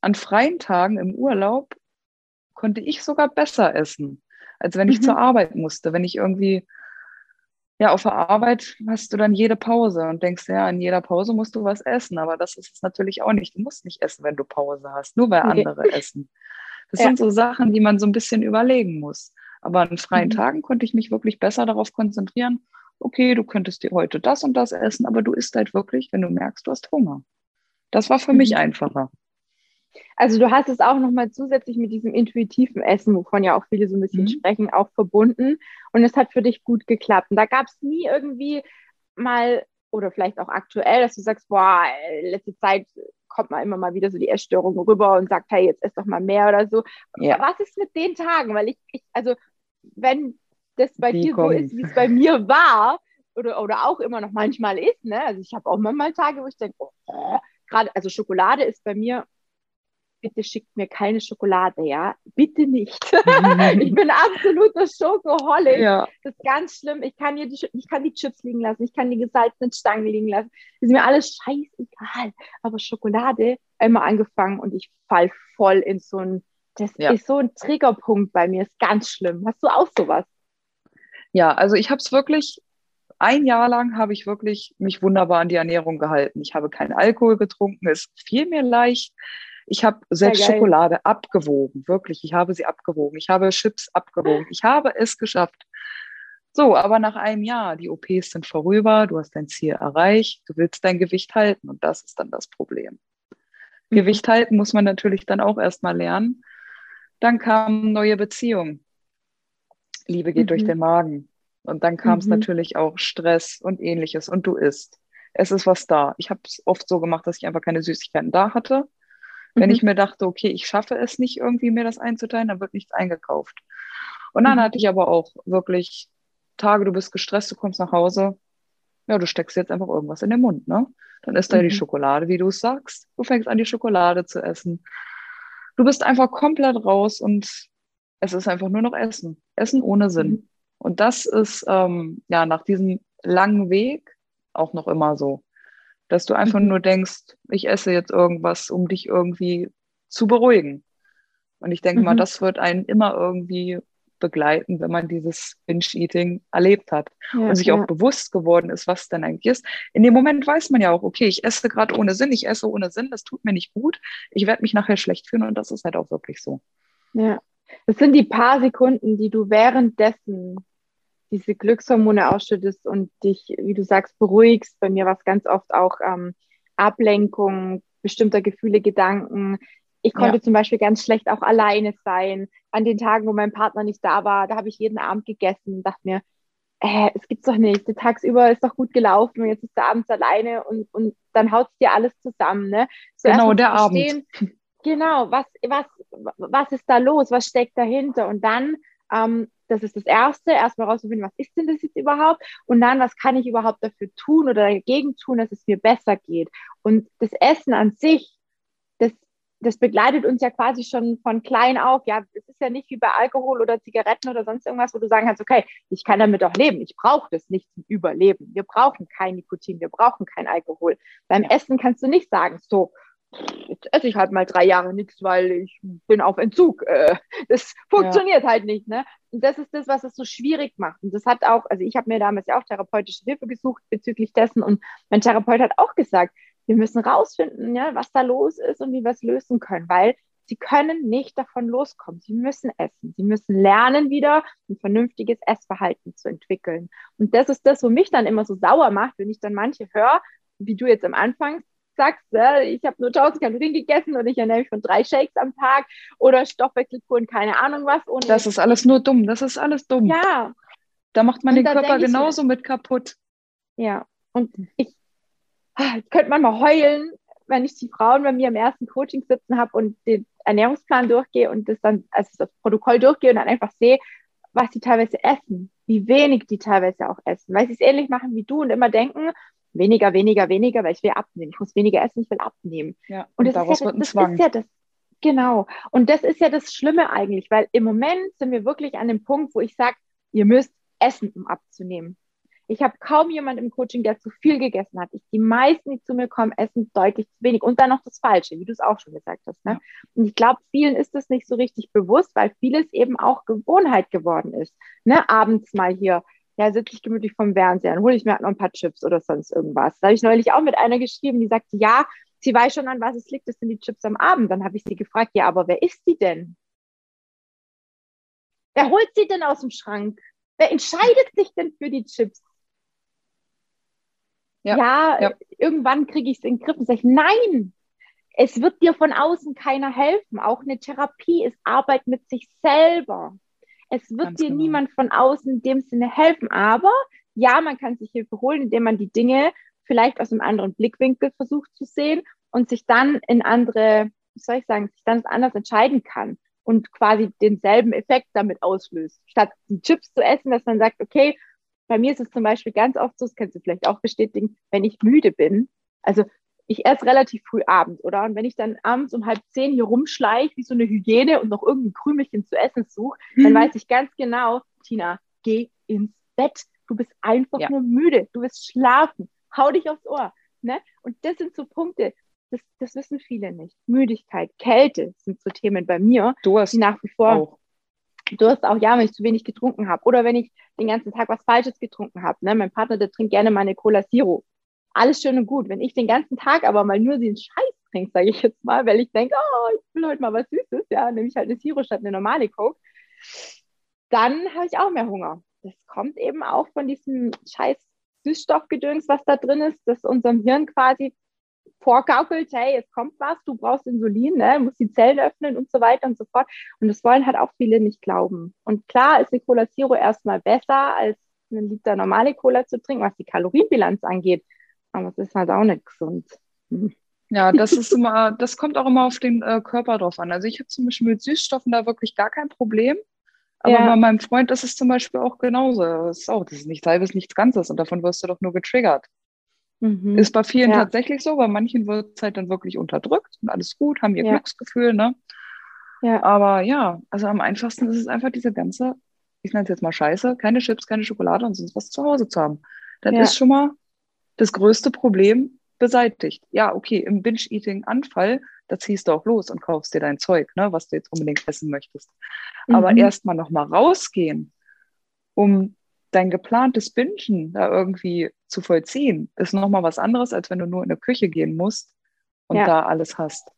An freien Tagen im Urlaub konnte ich sogar besser essen, als wenn ich mhm. zur Arbeit musste. Wenn ich irgendwie ja, auf der Arbeit hast du dann jede Pause und denkst, ja, in jeder Pause musst du was essen, aber das ist es natürlich auch nicht. Du musst nicht essen, wenn du Pause hast, nur weil andere nee. essen. Das ja. sind so Sachen, die man so ein bisschen überlegen muss. Aber an freien mhm. Tagen konnte ich mich wirklich besser darauf konzentrieren, okay, du könntest dir heute das und das essen, aber du isst halt wirklich, wenn du merkst, du hast Hunger. Das war für mhm. mich einfacher. Also du hast es auch nochmal zusätzlich mit diesem intuitiven Essen, wovon ja auch viele so ein bisschen mhm. sprechen, auch verbunden. Und es hat für dich gut geklappt. Und da gab es nie irgendwie mal oder vielleicht auch aktuell, dass du sagst, boah, letzte Zeit kommt mal immer mal wieder so die Essstörung rüber und sagt, hey, jetzt ess doch mal mehr oder so. Ja. Was ist mit den Tagen? Weil ich, ich also wenn das bei die dir kommen. so ist, wie es bei mir war, oder, oder auch immer noch manchmal ist, ne? Also ich habe auch manchmal Tage, wo ich denke, oh, gerade, also Schokolade ist bei mir bitte schickt mir keine Schokolade, ja? Bitte nicht. ich bin absoluter Schokoholic. Ja. Das ist ganz schlimm. Ich kann, hier die, ich kann die Chips liegen lassen, ich kann die gesalzenen Stangen liegen lassen. Das ist mir alles scheißegal. Aber Schokolade immer angefangen und ich fall voll in so ein, das ja. ist so ein Triggerpunkt bei mir, ist ganz schlimm. Hast du auch sowas? Ja, also ich habe es wirklich ein Jahr lang habe ich wirklich mich wunderbar an die Ernährung gehalten. Ich habe keinen Alkohol getrunken, es fiel mir leicht. Ich habe selbst Schokolade abgewogen, wirklich. Ich habe sie abgewogen. Ich habe Chips abgewogen. Ich habe es geschafft. So, aber nach einem Jahr, die OPs sind vorüber, du hast dein Ziel erreicht, du willst dein Gewicht halten und das ist dann das Problem. Mhm. Gewicht halten muss man natürlich dann auch erstmal lernen. Dann kam neue Beziehung. Liebe geht mhm. durch den Magen. Und dann kam es mhm. natürlich auch Stress und ähnliches und du isst. Es ist was da. Ich habe es oft so gemacht, dass ich einfach keine Süßigkeiten da hatte. Wenn ich mhm. mir dachte, okay, ich schaffe es nicht irgendwie, mir das einzuteilen, dann wird nichts eingekauft. Und dann mhm. hatte ich aber auch wirklich Tage, du bist gestresst, du kommst nach Hause, ja, du steckst jetzt einfach irgendwas in den Mund, ne? Dann isst da die mhm. Schokolade, wie du es sagst. Du fängst an, die Schokolade zu essen. Du bist einfach komplett raus und es ist einfach nur noch Essen. Essen ohne Sinn. Mhm. Und das ist ähm, ja nach diesem langen Weg auch noch immer so dass du einfach nur denkst, ich esse jetzt irgendwas, um dich irgendwie zu beruhigen. Und ich denke mhm. mal, das wird einen immer irgendwie begleiten, wenn man dieses Binge-Eating erlebt hat ja, und sich ja. auch bewusst geworden ist, was denn eigentlich ist. In dem Moment weiß man ja auch, okay, ich esse gerade ohne Sinn, ich esse ohne Sinn, das tut mir nicht gut, ich werde mich nachher schlecht fühlen und das ist halt auch wirklich so. Ja, das sind die paar Sekunden, die du währenddessen diese Glückshormone ausschüttest und dich, wie du sagst, beruhigst. Bei mir war es ganz oft auch ähm, Ablenkung bestimmter Gefühle, Gedanken. Ich konnte ja. zum Beispiel ganz schlecht auch alleine sein. An den Tagen, wo mein Partner nicht da war, da habe ich jeden Abend gegessen und dachte mir, äh, es gibt's doch nicht. Tagsüber ist doch gut gelaufen und jetzt ist der abends alleine und, und dann haut dir alles zusammen. Ne? So genau, der Abend. Genau, was, was, was ist da los? Was steckt dahinter? Und dann ähm, das ist das Erste, erstmal rauszufinden, was ist denn das jetzt überhaupt? Und dann, was kann ich überhaupt dafür tun oder dagegen tun, dass es mir besser geht? Und das Essen an sich, das, das begleitet uns ja quasi schon von klein auf. Ja, es ist ja nicht wie bei Alkohol oder Zigaretten oder sonst irgendwas, wo du sagen kannst, okay, ich kann damit auch leben. Ich brauche das nicht zum Überleben. Wir brauchen kein Nikotin, wir brauchen kein Alkohol. Beim Essen kannst du nicht sagen, so, jetzt esse ich halt mal drei Jahre nichts, weil ich bin auf Entzug. Äh, das funktioniert ja. halt nicht. Ne? Und das ist das, was es so schwierig macht. Und das hat auch, also ich habe mir damals ja auch therapeutische Hilfe gesucht bezüglich dessen und mein Therapeut hat auch gesagt, wir müssen rausfinden, ja, was da los ist und wie wir es lösen können, weil sie können nicht davon loskommen. Sie müssen essen. Sie müssen lernen, wieder ein vernünftiges Essverhalten zu entwickeln. Und das ist das, wo mich dann immer so sauer macht, wenn ich dann manche höre, wie du jetzt am Anfang sagst, ich habe nur 1000 Kalorien gegessen und ich ernähre mich von drei Shakes am Tag oder Stoffwechselkuren, keine Ahnung was. Und das ist alles nur dumm, das ist alles dumm. Ja. Da macht man und den Körper genauso mit kaputt. Ja, und ich, ah, ich könnte manchmal heulen, wenn ich die Frauen bei mir im ersten Coaching sitzen habe und den Ernährungsplan durchgehe und das dann, also das Protokoll durchgehe und dann einfach sehe, was die teilweise essen, wie wenig die teilweise auch essen, weil sie es ähnlich machen wie du und immer denken, weniger, weniger, weniger, weil ich will abnehmen. Ich muss weniger essen, ich will abnehmen. Ja, und, und daraus ja, wird ein das Zwang. Ist ja das, genau. Und das ist ja das Schlimme eigentlich, weil im Moment sind wir wirklich an dem Punkt, wo ich sage, ihr müsst essen, um abzunehmen. Ich habe kaum jemanden im Coaching, der zu viel gegessen hat. Ich, die meisten, die zu mir kommen, essen deutlich zu wenig. Und dann noch das Falsche, wie du es auch schon gesagt hast. Ne? Ja. Und ich glaube, vielen ist das nicht so richtig bewusst, weil vieles eben auch Gewohnheit geworden ist. Ne? Abends mal hier ja, sitze ich gemütlich vom Fernseher, dann hole ich mir halt noch ein paar Chips oder sonst irgendwas. Da habe ich neulich auch mit einer geschrieben, die sagte, ja, sie weiß schon, an was es liegt, das sind die Chips am Abend. Dann habe ich sie gefragt, ja, aber wer isst die denn? Wer holt sie denn aus dem Schrank? Wer entscheidet sich denn für die Chips? Ja, ja, ja. irgendwann kriege ich es in den Griff und sage, nein, es wird dir von außen keiner helfen. Auch eine Therapie ist Arbeit mit sich selber. Es wird Ganz dir genau. niemand von außen in dem Sinne helfen. Aber ja, man kann sich Hilfe holen, indem man die Dinge vielleicht aus einem anderen Blickwinkel versucht zu sehen und sich dann in andere, wie soll ich sagen, sich dann anders entscheiden kann und quasi denselben Effekt damit auslöst. Statt die Chips zu essen, dass man sagt, okay, bei mir ist es zum Beispiel ganz oft so, das kannst du vielleicht auch bestätigen, wenn ich müde bin. Also ich esse relativ früh abends, oder? Und wenn ich dann abends um halb zehn hier rumschleiche, wie so eine Hygiene und noch irgendein Krümelchen zu essen suche, mhm. dann weiß ich ganz genau, Tina, geh ins Bett. Du bist einfach ja. nur müde. Du wirst schlafen. Hau dich aufs Ohr. Ne? Und das sind so Punkte, das, das wissen viele nicht. Müdigkeit, Kälte sind so Themen bei mir, du hast die nach wie vor. Auch. Du hast auch, ja, wenn ich zu wenig getrunken habe oder wenn ich den ganzen Tag was Falsches getrunken habe. Ne? Mein Partner, der trinkt gerne meine Cola Zero alles schön und gut. Wenn ich den ganzen Tag aber mal nur den Scheiß trinke, sage ich jetzt mal, weil ich denke, oh, ich will heute mal was Süßes, ja, nehme ich halt eine Zero statt eine normale Coke, dann habe ich auch mehr Hunger. Das kommt eben auch von diesem scheiß Süßstoffgedöns, was da drin ist, das unserem Hirn quasi vorgaukelt, hey, es kommt was, du brauchst Insulin, ne, musst die Zellen öffnen und so weiter und so fort. Und das wollen halt auch viele nicht glauben. Und klar ist eine Cola Zero erstmal besser, als einen Liter normale Cola zu trinken, was die Kalorienbilanz angeht. Aber es ist halt auch nicht gesund. Hm. Ja, das ist immer, das kommt auch immer auf den äh, Körper drauf an. Also ich habe zum Beispiel mit Süßstoffen da wirklich gar kein Problem. Aber ja. bei meinem Freund ist es zum Beispiel auch genauso. Das ist auch, das ist nichts halbes, nichts Ganzes und davon wirst du doch nur getriggert. Mhm. Ist bei vielen ja. tatsächlich so, bei manchen wird es halt dann wirklich unterdrückt und alles gut, haben ihr ja. Glücksgefühl, ne? Ja. Aber ja, also am einfachsten ist es einfach diese ganze, ich nenne es jetzt mal Scheiße, keine Chips, keine Schokolade und sonst was zu Hause zu haben. Das ist schon mal das größte Problem beseitigt. Ja, okay, im Binge-Eating-Anfall, da ziehst du auch los und kaufst dir dein Zeug, ne, was du jetzt unbedingt essen möchtest. Mhm. Aber erstmal nochmal rausgehen, um dein geplantes Bingen da irgendwie zu vollziehen, ist nochmal was anderes, als wenn du nur in eine Küche gehen musst und ja. da alles hast.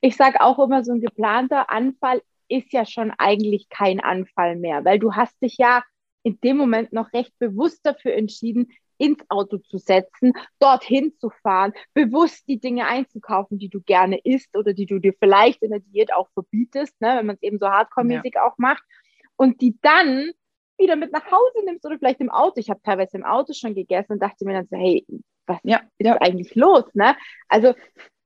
Ich sage auch immer, so ein geplanter Anfall ist ja schon eigentlich kein Anfall mehr, weil du hast dich ja in dem Moment noch recht bewusst dafür entschieden, ins Auto zu setzen, dorthin zu fahren, bewusst die Dinge einzukaufen, die du gerne isst oder die du dir vielleicht in der Diät auch verbietest, ne, wenn man es eben so hardcore-mäßig ja. auch macht. Und die dann wieder mit nach Hause nimmst oder vielleicht im Auto. Ich habe teilweise im Auto schon gegessen und dachte mir dann so, hey, was ja, ist ja. eigentlich los? Ne? Also,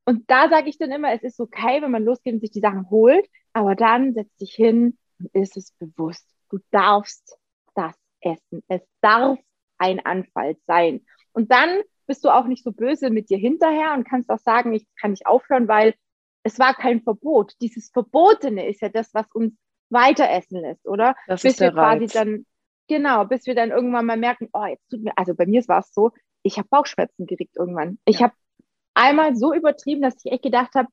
und da sage ich dann immer, es ist okay, wenn man losgeht und sich die Sachen holt, aber dann setz dich hin und ist es bewusst. Du darfst das essen. Es darf ein Anfall sein. Und dann bist du auch nicht so böse mit dir hinterher und kannst auch sagen, ich kann nicht aufhören, weil es war kein Verbot. Dieses Verbotene ist ja das, was uns weiter essen lässt, oder? Das bis ist der wir quasi Reiz. dann, genau, bis wir dann irgendwann mal merken, oh, jetzt tut mir, also bei mir war es so, ich habe Bauchschmerzen gekriegt irgendwann. Ich ja. habe einmal so übertrieben, dass ich echt gedacht habe,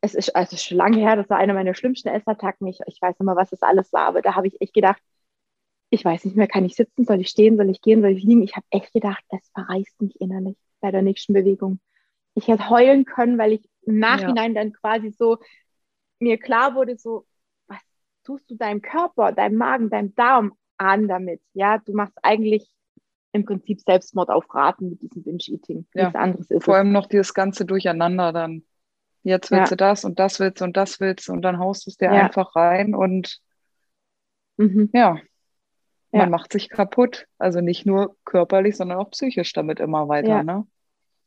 es ist, also schon lange her, das war einer meiner schlimmsten Essattacken. Ich, ich weiß nicht mehr, was das alles war, aber da habe ich echt gedacht, ich weiß nicht mehr, kann ich sitzen, soll ich stehen, soll ich gehen, soll ich liegen? Ich habe echt gedacht, es verreißt mich innerlich bei der nächsten Bewegung. Ich hätte heulen können, weil ich im Nachhinein ja. dann quasi so mir klar wurde, so, was tust du deinem Körper, deinem Magen, deinem Darm an damit? Ja, du machst eigentlich im Prinzip Selbstmord auf Raten mit diesem Binge-Eating. Ja. Nichts anderes ist Vor allem noch dieses ganze Durcheinander dann. Jetzt willst ja. du das und das willst du und das willst du und dann haust du es dir einfach rein und mhm. ja, ja. man macht sich kaputt. Also nicht nur körperlich, sondern auch psychisch damit immer weiter. Ja, ne?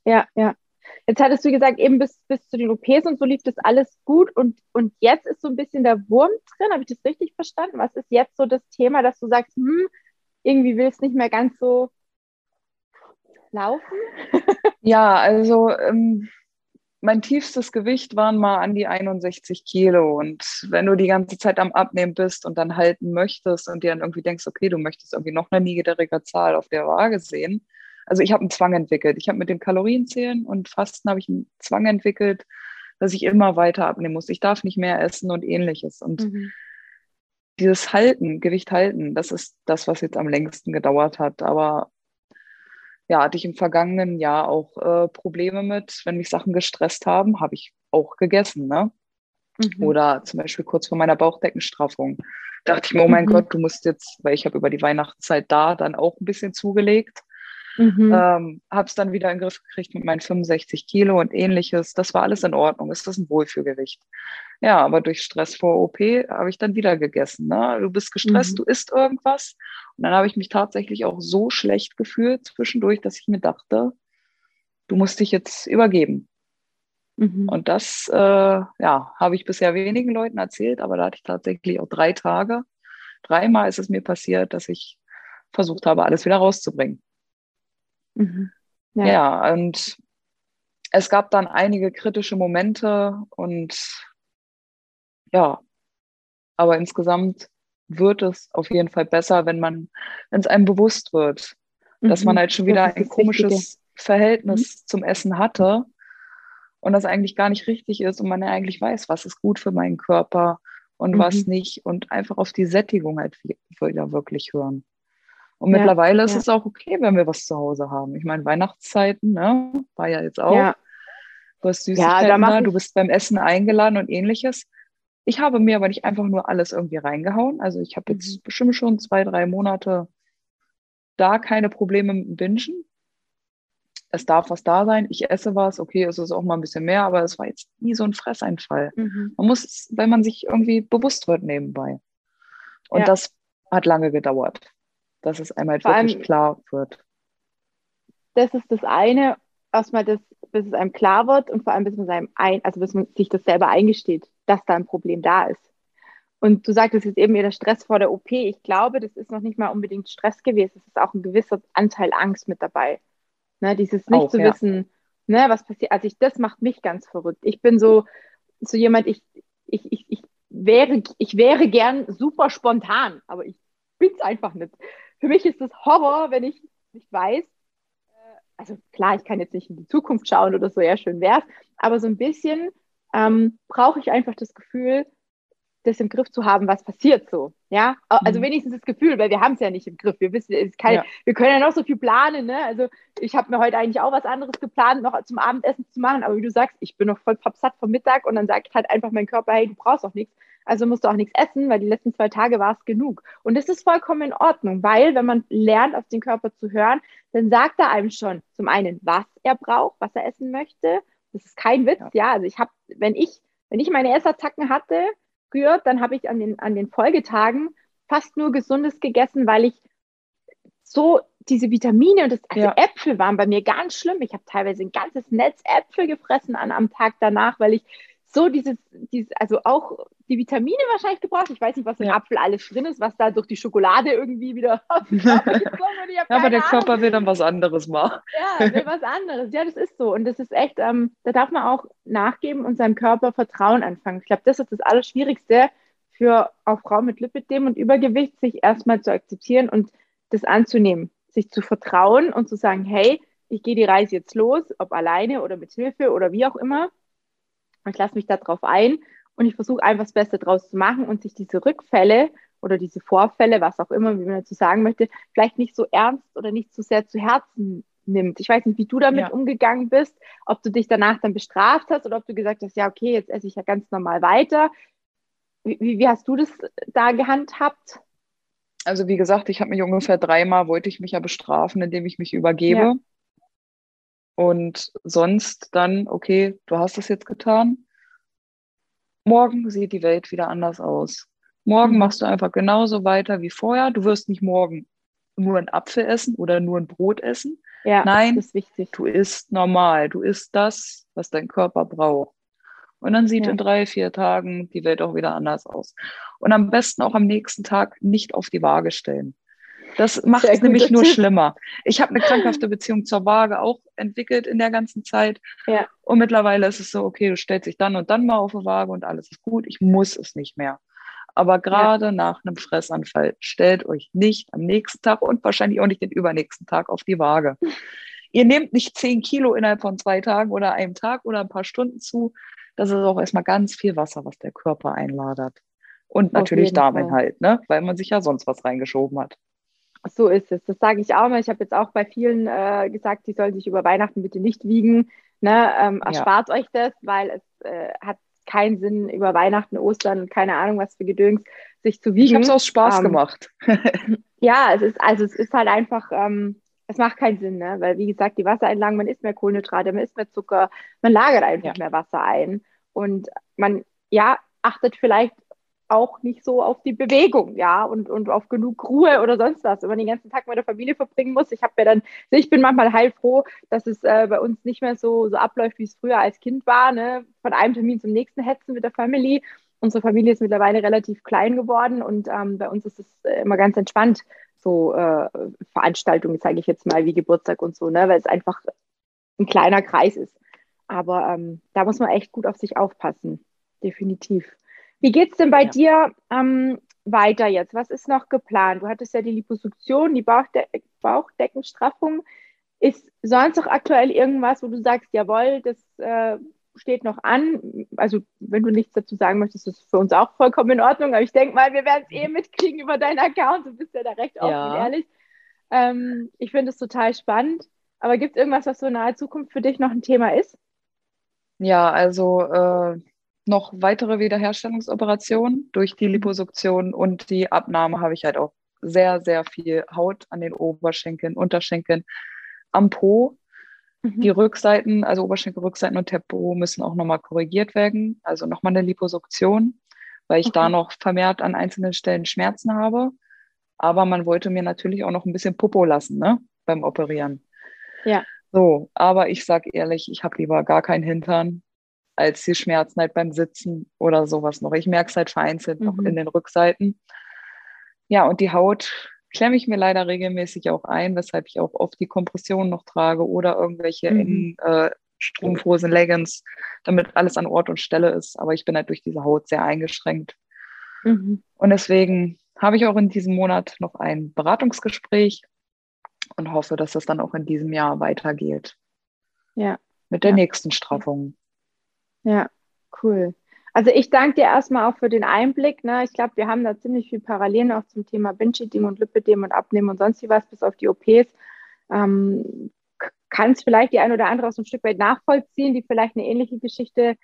ja. ja. Jetzt hattest du gesagt, eben bis, bis zu den OPs und so lief das alles gut und, und jetzt ist so ein bisschen der Wurm drin. Habe ich das richtig verstanden? Was ist jetzt so das Thema, dass du sagst, hm, irgendwie will es nicht mehr ganz so laufen? ja, also ähm, mein tiefstes Gewicht waren mal an die 61 Kilo. Und wenn du die ganze Zeit am Abnehmen bist und dann halten möchtest und dir dann irgendwie denkst, okay, du möchtest irgendwie noch eine niedrige Zahl auf der Waage sehen. Also ich habe einen Zwang entwickelt. Ich habe mit dem Kalorienzählen und Fasten habe ich einen Zwang entwickelt, dass ich immer weiter abnehmen muss. Ich darf nicht mehr essen und ähnliches. Und mhm. dieses Halten, Gewicht halten, das ist das, was jetzt am längsten gedauert hat. Aber ja, hatte ich im vergangenen Jahr auch äh, Probleme mit, wenn mich Sachen gestresst haben, habe ich auch gegessen, ne? Mhm. Oder zum Beispiel kurz vor meiner Bauchdeckenstraffung dachte ich mir, oh mein mhm. Gott, du musst jetzt, weil ich habe über die Weihnachtszeit da dann auch ein bisschen zugelegt. Mhm. Ähm, habe es dann wieder in den Griff gekriegt mit meinen 65 Kilo und ähnliches. Das war alles in Ordnung. Ist ein Wohlfühlgewicht. Ja, aber durch Stress vor OP habe ich dann wieder gegessen. Ne? Du bist gestresst, mhm. du isst irgendwas. Und dann habe ich mich tatsächlich auch so schlecht gefühlt zwischendurch, dass ich mir dachte, du musst dich jetzt übergeben. Mhm. Und das, äh, ja, habe ich bisher wenigen Leuten erzählt, aber da hatte ich tatsächlich auch drei Tage. Dreimal ist es mir passiert, dass ich versucht habe, alles wieder rauszubringen. Mhm. Ja. ja, und es gab dann einige kritische Momente und ja, aber insgesamt wird es auf jeden Fall besser, wenn man, wenn es einem bewusst wird, mhm. dass man mhm. halt schon wieder ein komisches Richtige. Verhältnis mhm. zum Essen hatte und das eigentlich gar nicht richtig ist und man ja eigentlich weiß, was ist gut für meinen Körper und mhm. was nicht und einfach auf die Sättigung halt wieder wirklich hören. Und ja, mittlerweile ist ja. es auch okay, wenn wir was zu Hause haben. Ich meine, Weihnachtszeiten, ne, war ja jetzt auch. Ja. Du hast Süßigkeiten ja, da, du bist beim Essen eingeladen und ähnliches. Ich habe mir aber nicht einfach nur alles irgendwie reingehauen. Also ich habe jetzt mhm. bestimmt schon zwei, drei Monate da keine Probleme mit dem Bingen. Es darf was da sein, ich esse was, okay, es ist auch mal ein bisschen mehr, aber es war jetzt nie so ein Fresseinfall. Mhm. Man muss, wenn man sich irgendwie bewusst wird nebenbei. Und das hat lange gedauert, dass es einmal Vor wirklich klar wird. Das ist das eine, erstmal das, bis es einem klar wird und vor allem bis man seinem ein, also bis man sich das selber eingesteht dass da ein Problem da ist. Und du sagtest jetzt eben der Stress vor der OP. Ich glaube, das ist noch nicht mal unbedingt Stress gewesen. Es ist auch ein gewisser Anteil Angst mit dabei. Ne, dieses nicht auch, zu ja. wissen, ne, was passiert. Also ich, das macht mich ganz verrückt. Ich bin so, so jemand, ich, ich, ich, ich wäre, ich wäre gern super spontan, aber ich bin es einfach nicht. Für mich ist das Horror, wenn ich nicht weiß, äh, also klar, ich kann jetzt nicht in die Zukunft schauen oder so, ja, schön wär's, aber so ein bisschen ähm, brauche ich einfach das Gefühl, das im Griff zu haben, was passiert so. Ja, also mhm. wenigstens das Gefühl, weil wir haben es ja nicht im Griff. Wir wissen, es kann, ja. wir können ja noch so viel planen. Ne? Also ich habe mir heute eigentlich auch was anderes geplant, noch zum Abendessen zu machen. Aber wie du sagst, ich bin noch voll pappsatt vom Mittag und dann sagt halt einfach mein Körper, hey, du brauchst auch nichts. Also musst du auch nichts essen, weil die letzten zwei Tage war es genug. Und das ist vollkommen in Ordnung, weil wenn man lernt, auf den Körper zu hören, dann sagt er einem schon zum einen, was er braucht, was er essen möchte das ist kein Witz, ja. ja. Also ich habe, wenn ich, wenn ich meine Essattacken hatte früher, dann habe ich an den, an den Folgetagen fast nur Gesundes gegessen, weil ich so diese Vitamine und das, also ja. Äpfel waren bei mir ganz schlimm. Ich habe teilweise ein ganzes Netz Äpfel gefressen an, am Tag danach, weil ich so dieses, dieses, also auch die Vitamine wahrscheinlich gebraucht. Ich weiß nicht, was im ja. Apfel alles drin ist, was da durch die Schokolade irgendwie wieder. ja, aber der Körper will dann was anderes machen. Ja, will was anderes. Ja, das ist so. Und das ist echt, ähm, da darf man auch nachgeben und seinem Körper Vertrauen anfangen. Ich glaube, das ist das Allerschwierigste für auch Frauen mit Lipidem und Übergewicht, sich erstmal zu akzeptieren und das anzunehmen, sich zu vertrauen und zu sagen, hey, ich gehe die Reise jetzt los, ob alleine oder mit Hilfe oder wie auch immer ich lasse mich darauf ein und ich versuche einfach das Beste draus zu machen und sich diese Rückfälle oder diese Vorfälle, was auch immer, wie man dazu sagen möchte, vielleicht nicht so ernst oder nicht so sehr zu Herzen nimmt. Ich weiß nicht, wie du damit ja. umgegangen bist, ob du dich danach dann bestraft hast oder ob du gesagt hast, ja, okay, jetzt esse ich ja ganz normal weiter. Wie, wie hast du das da gehandhabt? Also wie gesagt, ich habe mich ungefähr dreimal, wollte ich mich ja bestrafen, indem ich mich übergebe. Ja. Und sonst dann, okay, du hast es jetzt getan. Morgen sieht die Welt wieder anders aus. Morgen mhm. machst du einfach genauso weiter wie vorher. Du wirst nicht morgen nur einen Apfel essen oder nur ein Brot essen. Ja, Nein, das ist wichtig. du isst normal. Du isst das, was dein Körper braucht. Und dann sieht ja. in drei, vier Tagen die Welt auch wieder anders aus. Und am besten auch am nächsten Tag nicht auf die Waage stellen. Das macht es nämlich nur Tipp. schlimmer. Ich habe eine krankhafte Beziehung zur Waage auch entwickelt in der ganzen Zeit. Ja. Und mittlerweile ist es so, okay, du stellst dich dann und dann mal auf die Waage und alles ist gut. Ich muss es nicht mehr. Aber gerade ja. nach einem Fressanfall stellt euch nicht am nächsten Tag und wahrscheinlich auch nicht den übernächsten Tag auf die Waage. Ihr nehmt nicht zehn Kilo innerhalb von zwei Tagen oder einem Tag oder ein paar Stunden zu. Das ist auch erstmal ganz viel Wasser, was der Körper einladert. Und natürlich Darminhalt, ne? weil man sich ja sonst was reingeschoben hat. So ist es. Das sage ich auch mal. Ich habe jetzt auch bei vielen äh, gesagt, die sollen sich über Weihnachten bitte nicht wiegen. Ne? Ähm, erspart ja. euch das, weil es äh, hat keinen Sinn, über Weihnachten, Ostern, keine Ahnung, was für Gedöns, sich zu wiegen. Ich habe es aus Spaß ähm, gemacht. ja, es ist, also es ist halt einfach, ähm, es macht keinen Sinn, ne? weil wie gesagt, die Wassereinlagen, man isst mehr Kohlenhydrate, man isst mehr Zucker, man lagert einfach ja. mehr Wasser ein und man, ja, achtet vielleicht auch nicht so auf die Bewegung, ja, und, und auf genug Ruhe oder sonst was. Wenn man den ganzen Tag mit der Familie verbringen muss. Ich habe ja dann, ich bin manchmal heilfroh, dass es äh, bei uns nicht mehr so, so abläuft, wie es früher als Kind war, ne? Von einem Termin zum nächsten hetzen mit der Familie. Unsere Familie ist mittlerweile relativ klein geworden und ähm, bei uns ist es äh, immer ganz entspannt, so äh, Veranstaltungen, sage ich jetzt mal, wie Geburtstag und so, ne? weil es einfach ein kleiner Kreis ist. Aber ähm, da muss man echt gut auf sich aufpassen, definitiv. Wie geht es denn bei ja. dir ähm, weiter jetzt? Was ist noch geplant? Du hattest ja die Liposuktion, die Bauchde Bauchdeckenstraffung. Ist sonst noch aktuell irgendwas, wo du sagst, jawohl, das äh, steht noch an? Also, wenn du nichts dazu sagen möchtest, ist es für uns auch vollkommen in Ordnung. Aber ich denke mal, wir werden es eh mitkriegen über deinen Account. Du bist ja da recht offen ja. ehrlich. Ähm, ich finde es total spannend. Aber gibt es irgendwas, was so in naher Zukunft für dich noch ein Thema ist? Ja, also äh, noch weitere Wiederherstellungsoperationen durch die Liposuktion und die Abnahme habe ich halt auch sehr, sehr viel Haut an den Oberschenkeln, Unterschenkeln, am Po. Mhm. Die Rückseiten, also Oberschenkel, Rückseiten und der Po müssen auch nochmal korrigiert werden, also nochmal eine Liposuktion, weil ich okay. da noch vermehrt an einzelnen Stellen Schmerzen habe. Aber man wollte mir natürlich auch noch ein bisschen Popo lassen, ne, beim Operieren. Ja. So, aber ich sag ehrlich, ich habe lieber gar keinen Hintern als die Schmerzen halt beim Sitzen oder sowas noch. Ich merke es halt vereinzelt mhm. noch in den Rückseiten. Ja, und die Haut klemme ich mir leider regelmäßig auch ein, weshalb ich auch oft die Kompression noch trage oder irgendwelche mhm. in, äh, Strumpfhosen, Leggings, damit alles an Ort und Stelle ist. Aber ich bin halt durch diese Haut sehr eingeschränkt. Mhm. Und deswegen habe ich auch in diesem Monat noch ein Beratungsgespräch und hoffe, dass das dann auch in diesem Jahr weitergeht. Ja. Mit der ja. nächsten Straffung. Ja, cool. Also ich danke dir erstmal auch für den Einblick. Ne? Ich glaube, wir haben da ziemlich viel Parallelen auch zum Thema Binge-Eating und Lipidem und Abnehmen und sonst wie was, bis auf die OPs. Ähm, kann es vielleicht die ein oder andere aus ein Stück weit nachvollziehen, die vielleicht eine ähnliche Geschichte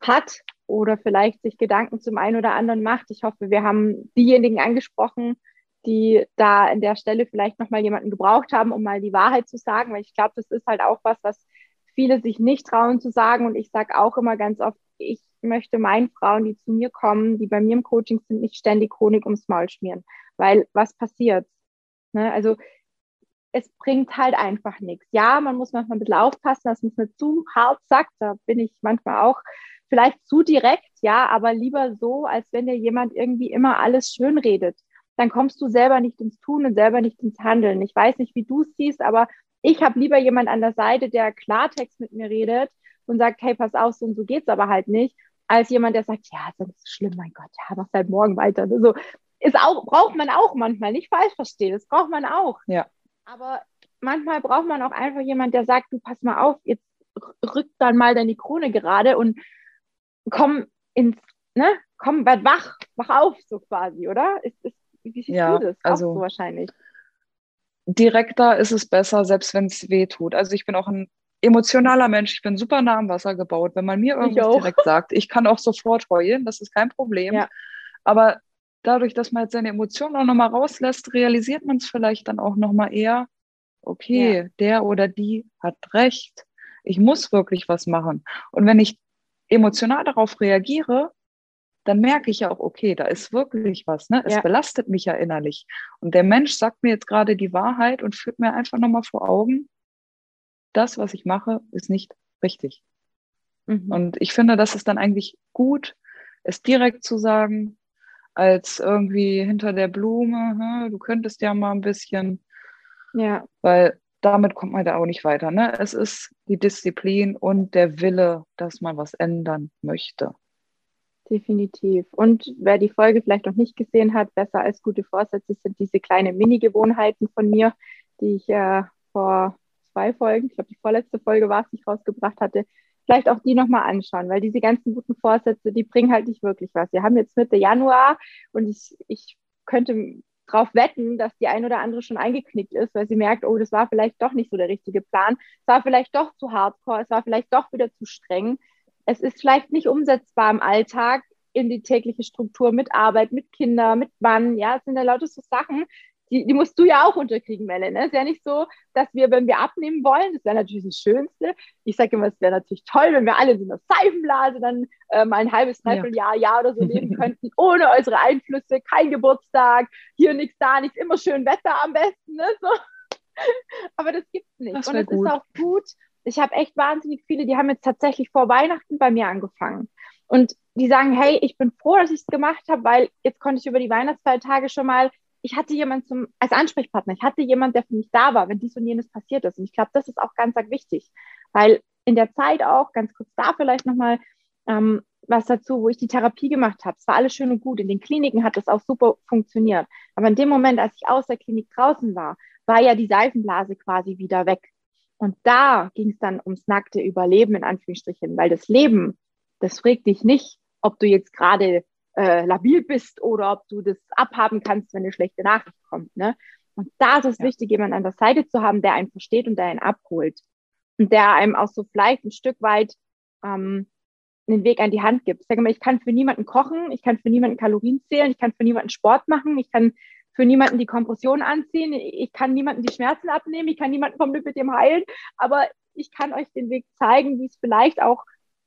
hat oder vielleicht sich Gedanken zum einen oder anderen macht. Ich hoffe, wir haben diejenigen angesprochen, die da an der Stelle vielleicht nochmal jemanden gebraucht haben, um mal die Wahrheit zu sagen, weil ich glaube, das ist halt auch was, was viele sich nicht trauen zu sagen. Und ich sage auch immer ganz oft, ich möchte meinen Frauen, die zu mir kommen, die bei mir im Coaching sind, nicht ständig Honig ums Maul schmieren. Weil was passiert? Ne? Also es bringt halt einfach nichts. Ja, man muss manchmal ein bisschen aufpassen, dass man es nicht zu hart sagt. Da bin ich manchmal auch vielleicht zu direkt, ja, aber lieber so, als wenn dir jemand irgendwie immer alles schön redet. Dann kommst du selber nicht ins Tun und selber nicht ins Handeln. Ich weiß nicht, wie du es siehst, aber ich habe lieber jemand an der Seite, der Klartext mit mir redet und sagt, hey, pass auf, so und so geht's aber halt nicht, als jemand, der sagt, ja, ist nicht so schlimm, mein Gott, ja, mach halt morgen weiter. So ist auch, braucht man auch manchmal, nicht falsch verstehen, das braucht man auch. Ja. Aber manchmal braucht man auch einfach jemand, der sagt, du pass mal auf, jetzt rück dann mal deine Krone gerade und komm ins, ne, komm, werd wach, wach auf, so quasi, oder? Ist, ist, wie siehst ja, du das? Also, auch so wahrscheinlich direkter ist es besser, selbst wenn es weh tut. Also ich bin auch ein emotionaler Mensch. Ich bin super nah am Wasser gebaut. Wenn man mir irgendwas direkt sagt, ich kann auch sofort heulen, das ist kein Problem. Ja. Aber dadurch, dass man jetzt seine Emotionen auch nochmal rauslässt, realisiert man es vielleicht dann auch nochmal eher, okay, ja. der oder die hat recht. Ich muss wirklich was machen. Und wenn ich emotional darauf reagiere, dann merke ich ja auch, okay, da ist wirklich was. Ne? Es ja. belastet mich ja innerlich. Und der Mensch sagt mir jetzt gerade die Wahrheit und führt mir einfach nochmal vor Augen, das, was ich mache, ist nicht richtig. Mhm. Und ich finde, das ist dann eigentlich gut, es direkt zu sagen, als irgendwie hinter der Blume, du könntest ja mal ein bisschen. Ja. Weil damit kommt man da auch nicht weiter. Ne? Es ist die Disziplin und der Wille, dass man was ändern möchte. Definitiv. Und wer die Folge vielleicht noch nicht gesehen hat, besser als gute Vorsätze sind diese kleinen Mini-Gewohnheiten von mir, die ich äh, vor zwei Folgen, ich glaube die vorletzte Folge war es, die ich rausgebracht hatte, vielleicht auch die nochmal anschauen, weil diese ganzen guten Vorsätze, die bringen halt nicht wirklich was. Wir haben jetzt Mitte Januar und ich, ich könnte darauf wetten, dass die ein oder andere schon eingeknickt ist, weil sie merkt, oh, das war vielleicht doch nicht so der richtige Plan, es war vielleicht doch zu hardcore, es war vielleicht doch wieder zu streng es ist vielleicht nicht umsetzbar im Alltag in die tägliche Struktur mit Arbeit, mit Kindern, mit Mann. Ja, es sind ja lauter so Sachen, die, die musst du ja auch unterkriegen, Melle. Ne? Ist ja nicht so, dass wir, wenn wir abnehmen wollen, das wäre natürlich das Schönste. Ich sage immer, es wäre natürlich toll, wenn wir alle in einer Seifenblase dann äh, mal ein halbes, dreiviertel Jahr, Jahr oder so leben könnten, ohne äußere Einflüsse, kein Geburtstag, hier nichts, da nichts, immer schön Wetter am besten. Ne? So. Aber das gibt es nicht. Und es ist auch gut. Ich habe echt wahnsinnig viele, die haben jetzt tatsächlich vor Weihnachten bei mir angefangen. Und die sagen, hey, ich bin froh, dass ich es gemacht habe, weil jetzt konnte ich über die Weihnachtsfeiertage schon mal, ich hatte jemanden zum, als Ansprechpartner, ich hatte jemanden, der für mich da war, wenn dies und jenes passiert ist. Und ich glaube, das ist auch ganz, ganz wichtig, weil in der Zeit auch, ganz kurz da vielleicht nochmal ähm, was dazu, wo ich die Therapie gemacht habe. Es war alles schön und gut. In den Kliniken hat das auch super funktioniert. Aber in dem Moment, als ich aus der Klinik draußen war, war ja die Seifenblase quasi wieder weg. Und da ging es dann ums nackte Überleben in Anführungsstrichen, weil das Leben, das fragt dich nicht, ob du jetzt gerade äh, labil bist oder ob du das abhaben kannst, wenn eine schlechte Nachricht kommt. Ne? Und da ist es ja. wichtig, jemanden an der Seite zu haben, der einen versteht und der einen abholt. Und der einem auch so vielleicht ein Stück weit ähm, einen Weg an die Hand gibt. Ich sage mal, ich kann für niemanden kochen, ich kann für niemanden Kalorien zählen, ich kann für niemanden Sport machen, ich kann für niemanden die Kompression anziehen, ich kann niemanden die Schmerzen abnehmen, ich kann niemanden vom Lipidem heilen, aber ich kann euch den Weg zeigen, wie es vielleicht auch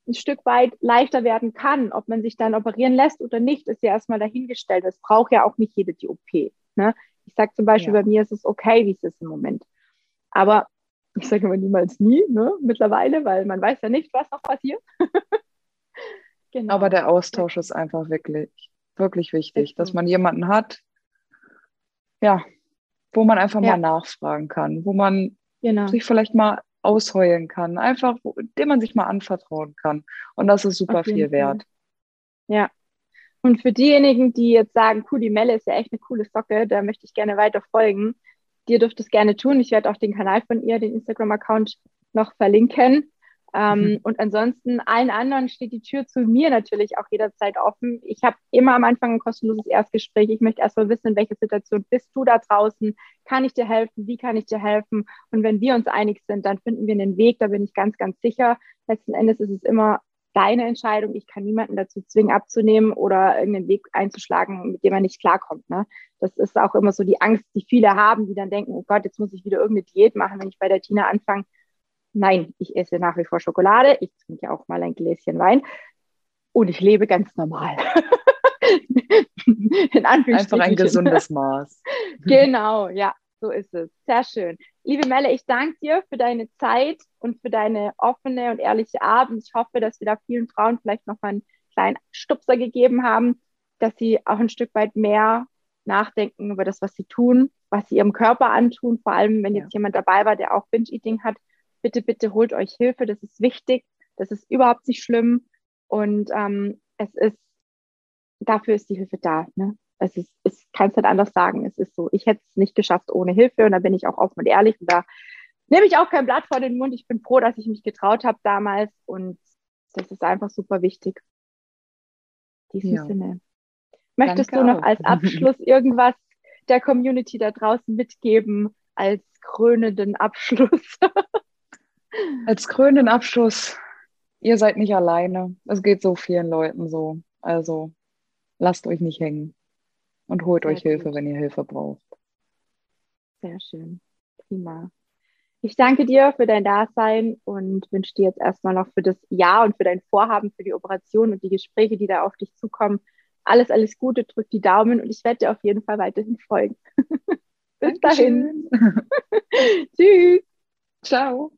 ein Stück weit leichter werden kann. Ob man sich dann operieren lässt oder nicht, ist ja erstmal dahingestellt. Es braucht ja auch nicht jede die OP. Ne? Ich sage zum Beispiel, ja. bei mir ist es okay, wie es ist im Moment. Aber ich sage immer niemals nie, ne? mittlerweile, weil man weiß ja nicht, was noch passiert. genau. Aber der Austausch ist einfach wirklich, wirklich wichtig, dass man jemanden hat, ja, wo man einfach ja. mal nachfragen kann, wo man genau. sich vielleicht mal ausheulen kann, einfach, wo, dem man sich mal anvertrauen kann. Und das ist super viel wert. Ja. Und für diejenigen, die jetzt sagen, cool, die Melle ist ja echt eine coole Socke, da möchte ich gerne weiter folgen. Dir dürft es gerne tun. Ich werde auch den Kanal von ihr, den Instagram-Account, noch verlinken. Ähm, mhm. Und ansonsten allen anderen steht die Tür zu mir natürlich auch jederzeit offen. Ich habe immer am Anfang ein kostenloses Erstgespräch. Ich möchte erstmal wissen, in welcher Situation bist du da draußen? Kann ich dir helfen? Wie kann ich dir helfen? Und wenn wir uns einig sind, dann finden wir einen Weg. Da bin ich ganz, ganz sicher. Letzten Endes ist es immer deine Entscheidung. Ich kann niemanden dazu zwingen, abzunehmen oder irgendeinen Weg einzuschlagen, mit dem man nicht klarkommt. Ne? Das ist auch immer so die Angst, die viele haben, die dann denken, oh Gott, jetzt muss ich wieder irgendeine Diät machen, wenn ich bei der Tina anfange Nein, ich esse nach wie vor Schokolade, ich trinke auch mal ein Gläschen Wein und ich lebe ganz normal. In Einfach ein gesundes Maß. genau, ja, so ist es. Sehr schön. Liebe Melle, ich danke dir für deine Zeit und für deine offene und ehrliche Art. Und ich hoffe, dass wir da vielen Frauen vielleicht noch mal einen kleinen Stupser gegeben haben, dass sie auch ein Stück weit mehr nachdenken über das, was sie tun, was sie ihrem Körper antun, vor allem wenn jetzt ja. jemand dabei war, der auch Binge-Eating hat bitte, bitte holt euch Hilfe. Das ist wichtig. Das ist überhaupt nicht schlimm. Und ähm, es ist, dafür ist die Hilfe da. Ne? Es ist, ich kann es nicht anders sagen. Es ist so, ich hätte es nicht geschafft ohne Hilfe und da bin ich auch offen und ehrlich und da nehme ich auch kein Blatt vor den Mund. Ich bin froh, dass ich mich getraut habe damals und das ist einfach super wichtig. In diesem ja. Sinne. Möchtest Danke du noch auch. als Abschluss irgendwas der Community da draußen mitgeben, als krönenden Abschluss? Als krönenden Abschluss, ihr seid nicht alleine. Es geht so vielen Leuten so. Also lasst euch nicht hängen und holt Sehr euch gut. Hilfe, wenn ihr Hilfe braucht. Sehr schön. Prima. Ich danke dir für dein Dasein und wünsche dir jetzt erstmal noch für das Jahr und für dein Vorhaben, für die Operation und die Gespräche, die da auf dich zukommen. Alles, alles Gute, drück die Daumen und ich werde dir auf jeden Fall weiterhin folgen. Bis Dankeschön. dahin. Tschüss. Ciao.